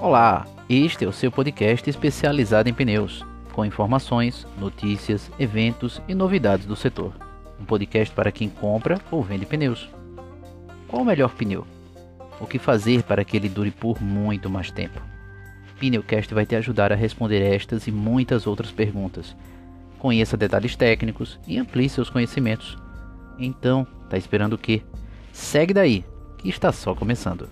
Olá, este é o seu podcast especializado em pneus, com informações, notícias, eventos e novidades do setor. Um podcast para quem compra ou vende pneus. Qual o melhor pneu? O que fazer para que ele dure por muito mais tempo? Pneucast vai te ajudar a responder estas e muitas outras perguntas. Conheça detalhes técnicos e amplie seus conhecimentos. Então, tá esperando o quê? Segue daí, que está só começando.